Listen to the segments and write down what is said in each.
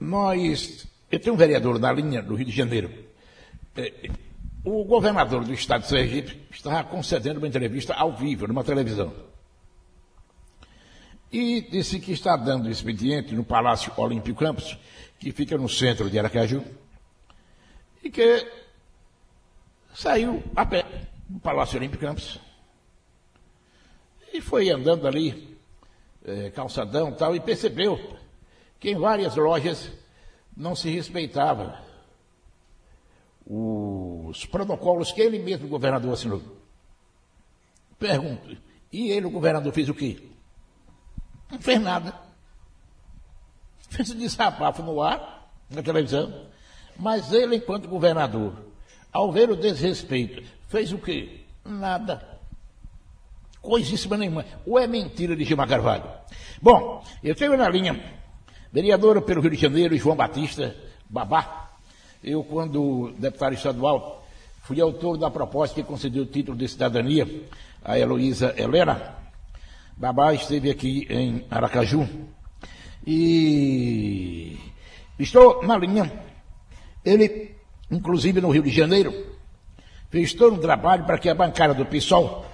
Nós. Eu tenho um vereador na linha do Rio de Janeiro. É, o governador do estado de Sergipe estava concedendo uma entrevista ao vivo, numa televisão. E disse que está dando expediente no Palácio Olímpico Campos, que fica no centro de Aracaju, e que saiu a pé do Palácio Olímpico Campos e foi andando ali, é, calçadão tal, e percebeu que em várias lojas não se respeitava os protocolos que ele mesmo, o governador, assinou. Pergunto, e ele, o governador, fez o quê? Não fez nada. Fez um desabafo no ar, na televisão. Mas ele, enquanto governador, ao ver o desrespeito, fez o quê? Nada. Coisíssima nenhuma. Ou é mentira de Gilmar Carvalho? Bom, eu tenho na linha, vereadora pelo Rio de Janeiro, João Batista, Babá. Eu, quando deputado estadual, fui autor da proposta que concedeu o título de cidadania a Heloísa Helena. Babá esteve aqui em Aracaju. E estou na linha. Ele, inclusive no Rio de Janeiro, fez todo um trabalho para que a bancada do PSOL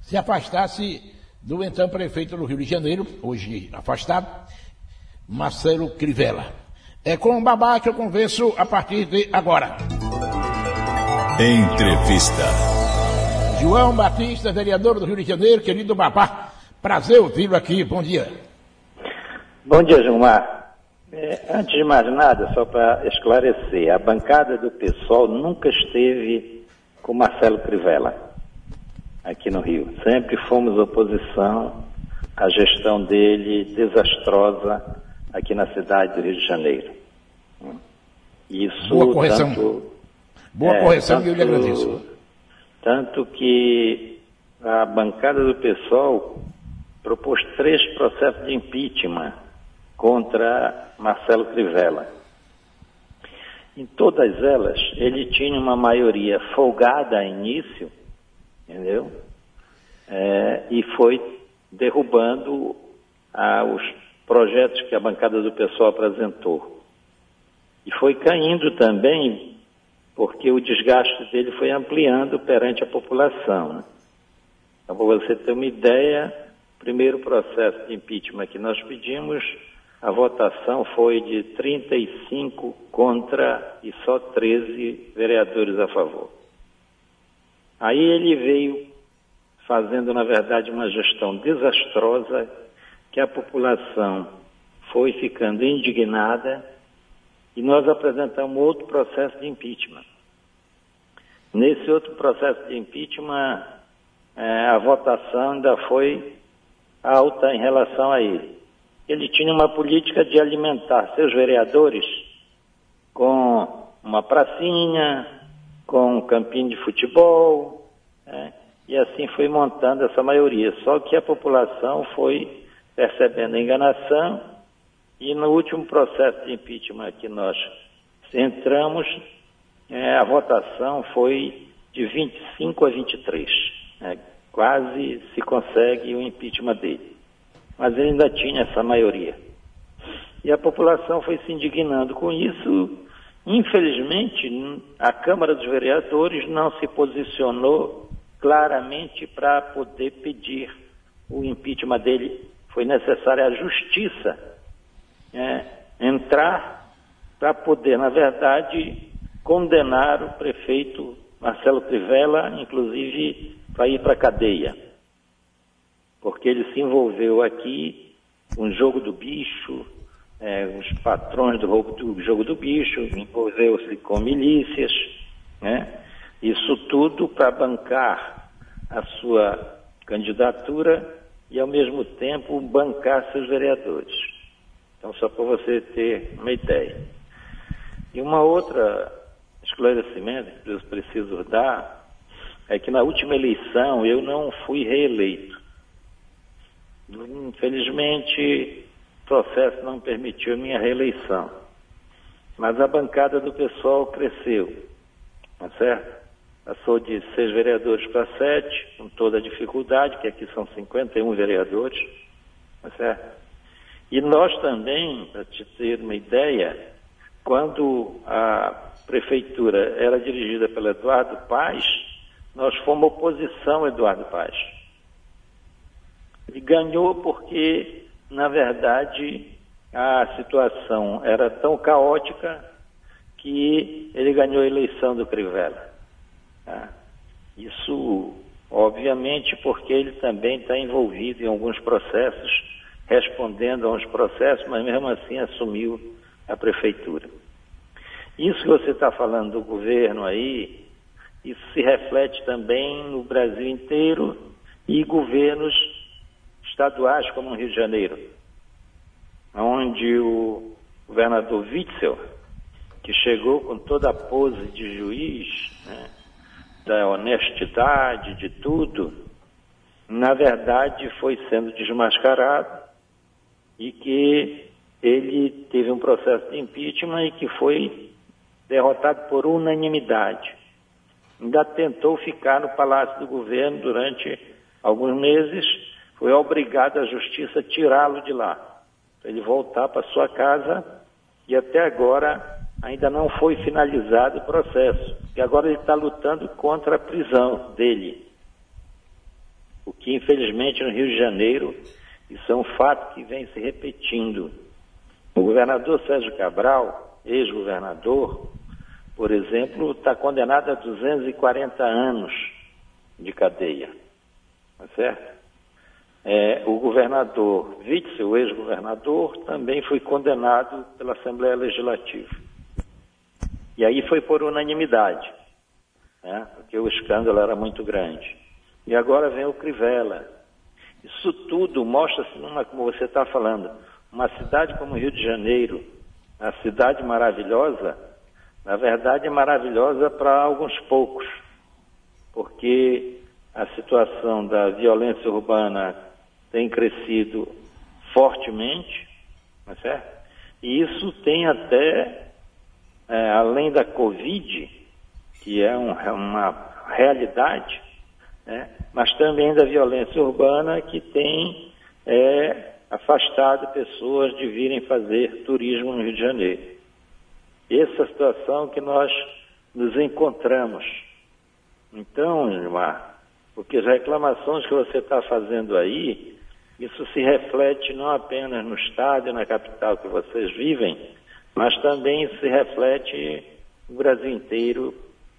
se afastasse do então prefeito do Rio de Janeiro, hoje afastado, Marcelo Crivella. É com o Babá que eu converso a partir de agora. Entrevista. João Batista, vereador do Rio de Janeiro, querido Babá, prazer ouvi-lo aqui, bom dia. Bom dia, Gilmar. É, antes de mais nada, só para esclarecer, a bancada do PSOL nunca esteve com Marcelo Crivella aqui no Rio. Sempre fomos oposição à gestão dele desastrosa aqui na cidade do Rio de Janeiro. Isso Boa correção. Tanto, Boa é, correção tanto, eu lhe agradeço. Tanto que a bancada do PSOL propôs três processos de impeachment contra Marcelo Crivella. Em todas elas, ele tinha uma maioria folgada a início, entendeu? É, e foi derrubando os projetos que a bancada do pessoal apresentou. E foi caindo também porque o desgaste dele foi ampliando perante a população. Né? Então, para você ter uma ideia, o primeiro processo de impeachment que nós pedimos, a votação foi de 35 contra e só 13 vereadores a favor. Aí ele veio fazendo, na verdade, uma gestão desastrosa, que a população foi ficando indignada e nós apresentamos outro processo de impeachment. Nesse outro processo de impeachment, é, a votação ainda foi alta em relação a ele. Ele tinha uma política de alimentar seus vereadores com uma pracinha, com um campinho de futebol, né? e assim foi montando essa maioria. Só que a população foi percebendo a enganação e no último processo de impeachment que nós entramos, é, a votação foi de 25 a 23. Né? Quase se consegue o impeachment dele. Mas ele ainda tinha essa maioria. E a população foi se indignando com isso Infelizmente, a Câmara dos Vereadores não se posicionou claramente para poder pedir o impeachment dele. Foi necessária a justiça é, entrar para poder, na verdade, condenar o prefeito Marcelo Crivella, inclusive para ir para a cadeia. Porque ele se envolveu aqui com um jogo do bicho, é, os patrões do, do, jogo do bicho, envolveu-se com milícias, né? Isso tudo para bancar a sua candidatura e ao mesmo tempo bancar seus vereadores. Então só para você ter uma ideia. E uma outra esclarecimento que eu preciso dar é que na última eleição eu não fui reeleito. Infelizmente, processo não permitiu a minha reeleição. Mas a bancada do pessoal cresceu, tá certo? Passou de seis vereadores para sete, com toda a dificuldade, que aqui são 51 vereadores, tá certo? E nós também, para te ter uma ideia, quando a prefeitura era dirigida pelo Eduardo Paz, nós fomos oposição a Eduardo Paz. Ele ganhou porque, na verdade, a situação era tão caótica que ele ganhou a eleição do Crivella. Tá? Isso, obviamente, porque ele também está envolvido em alguns processos, respondendo a uns processos, mas mesmo assim assumiu a prefeitura. Isso que você está falando do governo aí, isso se reflete também no Brasil inteiro e governos estaduais como no Rio de Janeiro, onde o governador Witzel, que chegou com toda a pose de juiz, honestidade, de tudo, na verdade foi sendo desmascarado e que ele teve um processo de impeachment e que foi derrotado por unanimidade. Ainda tentou ficar no Palácio do Governo durante alguns meses, foi obrigado a justiça a tirá-lo de lá, para ele voltar para sua casa e até agora ainda não foi finalizado o processo. E agora ele está lutando contra a prisão dele. O que infelizmente no Rio de Janeiro, isso é um fato que vem se repetindo. O governador Sérgio Cabral, ex-governador, por exemplo, está condenado a 240 anos de cadeia. Tá certo? É, o governador Witzel, ex-governador, também foi condenado pela Assembleia Legislativa. E aí foi por unanimidade, né? porque o escândalo era muito grande. E agora vem o Crivella. Isso tudo mostra-se, como você está falando, uma cidade como o Rio de Janeiro, a cidade maravilhosa, na verdade, é maravilhosa para alguns poucos, porque a situação da violência urbana tem crescido fortemente, não é certo? E isso tem até, é, além da Covid, que é um, é uma realidade, né? mas também da violência urbana que tem é, afastado pessoas de virem fazer turismo no Rio de Janeiro. Essa é a situação que nós nos encontramos. Então, Gilmar, porque as reclamações que você está fazendo aí, isso se reflete não apenas no estado e na capital que vocês vivem, mas também se reflete no Brasil inteiro,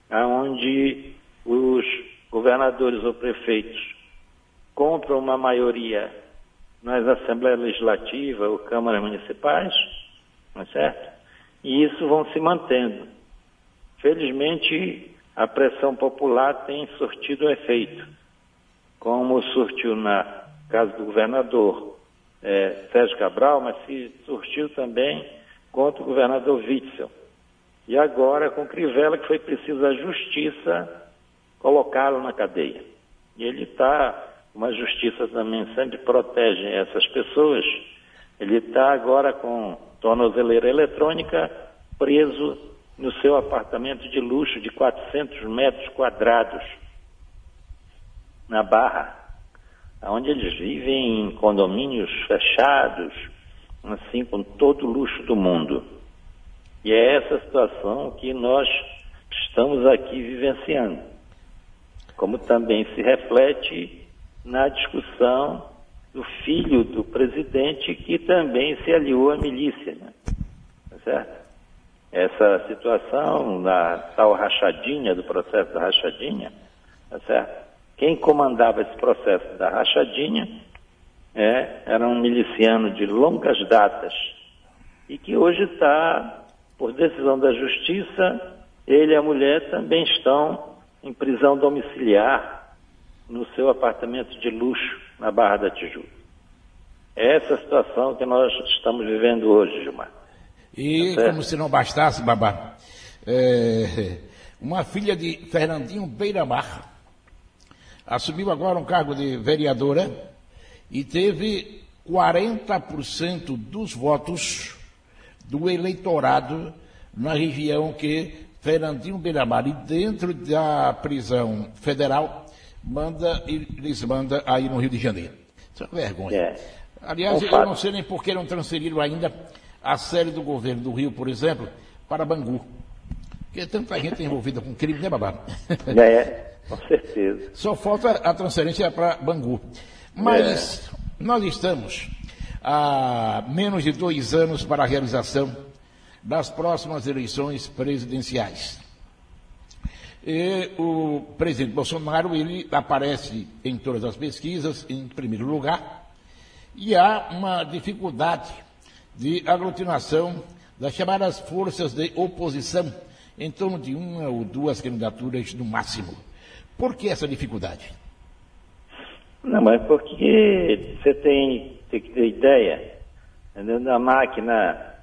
aonde os governadores ou prefeitos compram uma maioria nas assembleias legislativas ou câmaras municipais, não é certo? e isso vão se mantendo. Felizmente, a pressão popular tem surtido efeito, como surtiu na casa do governador é, Sérgio Cabral, mas se surtiu também contra o governador Witzel. E agora com Crivella, que foi preciso a justiça colocá-lo na cadeia. E ele está, uma justiça também sempre protege essas pessoas, ele está agora com tornozeleira eletrônica, preso no seu apartamento de luxo de 400 metros quadrados, na Barra, onde eles vivem em condomínios fechados, assim, com todo o luxo do mundo. E é essa situação que nós estamos aqui vivenciando. Como também se reflete na discussão do filho do presidente, que também se aliou à milícia. Né? Tá certo? Essa situação da tal rachadinha, do processo da rachadinha, tá certo? Quem comandava esse processo da rachadinha é, era um miliciano de longas datas e que hoje está, por decisão da justiça, ele e a mulher também estão em prisão domiciliar no seu apartamento de luxo na Barra da Tijuca. É essa situação que nós estamos vivendo hoje, Gilmar. E como se não bastasse, Babá, é, uma filha de Fernandinho Beiramar assumiu agora um cargo de vereadora e teve 40% dos votos do eleitorado na região que Fernandinho Beiramar, e dentro da prisão federal, manda, eles mandam aí no Rio de Janeiro. Isso é uma vergonha. É. Aliás, eu não sei nem por que não transferiram ainda a série do governo do Rio, por exemplo, para Bangu. Porque tanta gente envolvida com crime, né, Babá? É, com certeza. Só falta a transferência para Bangu. Mas é. nós estamos há menos de dois anos para a realização das próximas eleições presidenciais. E o presidente Bolsonaro, ele aparece em todas as pesquisas em primeiro lugar, e há uma dificuldade de aglutinação das chamadas forças de oposição, em torno de uma ou duas candidaturas no máximo. Por que essa dificuldade? Não, mas porque você tem, tem que ter ideia da máquina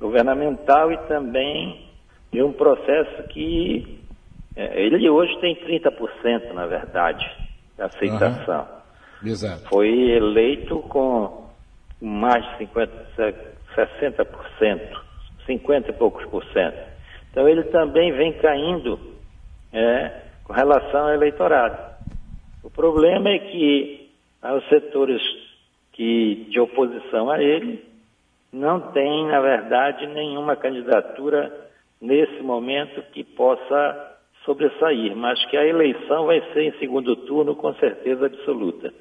governamental e também de um processo que é, ele hoje tem 30%, na verdade, de aceitação. Uhum. Exato. Foi eleito com mais de 50, 60%, 50 e poucos por cento. Então ele também vem caindo é, com relação ao eleitorado. O problema é que os setores que, de oposição a ele não têm, na verdade, nenhuma candidatura nesse momento que possa sobressair, mas que a eleição vai ser em segundo turno com certeza absoluta.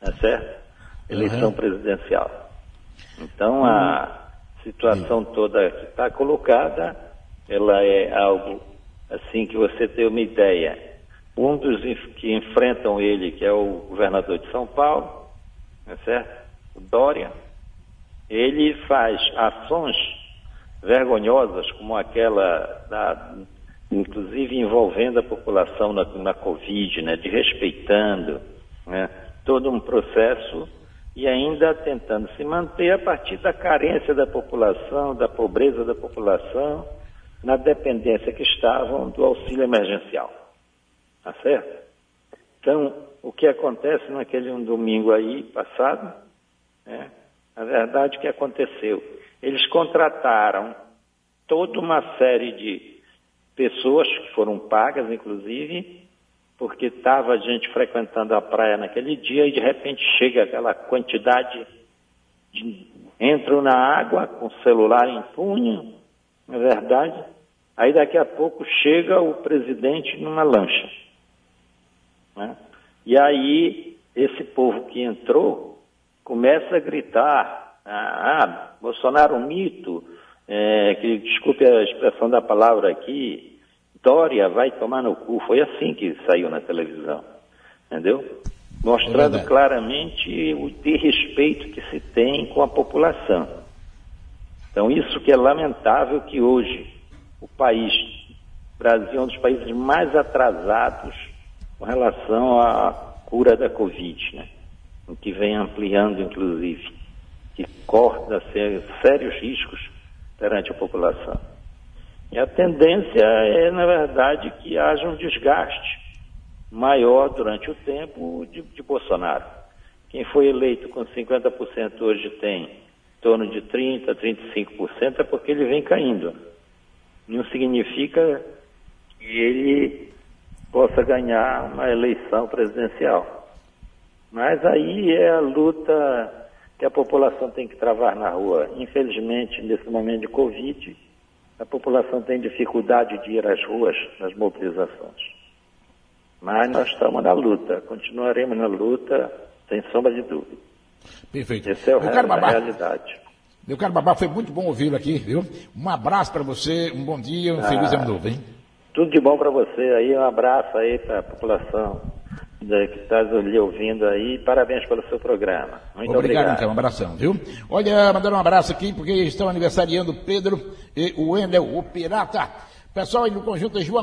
Tá certo? Eleição uhum. presidencial. Então a situação toda que está colocada, ela é algo assim que você tem uma ideia. Um dos que enfrentam ele, que é o governador de São Paulo, tá certo? O Dória, ele faz ações vergonhosas como aquela da inclusive envolvendo a população na, na Covid, né, de respeitando né, todo um processo e ainda tentando se manter a partir da carência da população, da pobreza da população, na dependência que estavam do auxílio emergencial. Tá certo? Então, o que acontece naquele um domingo aí passado, né, na verdade, o que aconteceu? Eles contrataram toda uma série de pessoas que foram pagas, inclusive, porque estava gente frequentando a praia naquele dia e de repente chega aquela quantidade, de, entram na água com o celular em punho, é verdade? Aí daqui a pouco chega o presidente numa lancha. Né? E aí esse povo que entrou começa a gritar, ah, ah Bolsonaro um mito, é, que desculpe a expressão da palavra aqui, Dória vai tomar no cu. Foi assim que saiu na televisão. Entendeu? Mostrando é claramente o desrespeito que se tem com a população. Então, isso que é lamentável que hoje o país, o Brasil é um dos países mais atrasados com relação à cura da Covid, né? O que vem ampliando, inclusive, que corta sérios riscos perante a população. E a tendência é, na verdade, que haja um desgaste maior durante o tempo de, de Bolsonaro. Quem foi eleito com 50% hoje tem em torno de 30%, 35%, é porque ele vem caindo. Não significa que ele possa ganhar uma eleição presidencial. Mas aí é a luta que a população tem que travar na rua. Infelizmente, nesse momento de Covid, a população tem dificuldade de ir às ruas nas mobilizações. Mas nós estamos na luta, continuaremos na luta, sem sombra de dúvida. Perfeito. Esse é o real, a realidade. Meu caro Babá, foi muito bom ouvi-lo aqui, viu? Um abraço para você, um bom dia, um ah, feliz ano novo, hein? Tudo de bom para você aí, um abraço aí para a população que está lhe ouvindo aí. Parabéns pelo seu programa. Muito obrigado. Obrigado, então. Um abração, viu? Olha, mandando um abraço aqui, porque estão aniversariando Pedro e o Wendel, o Pirata. Pessoal aí no conjunto João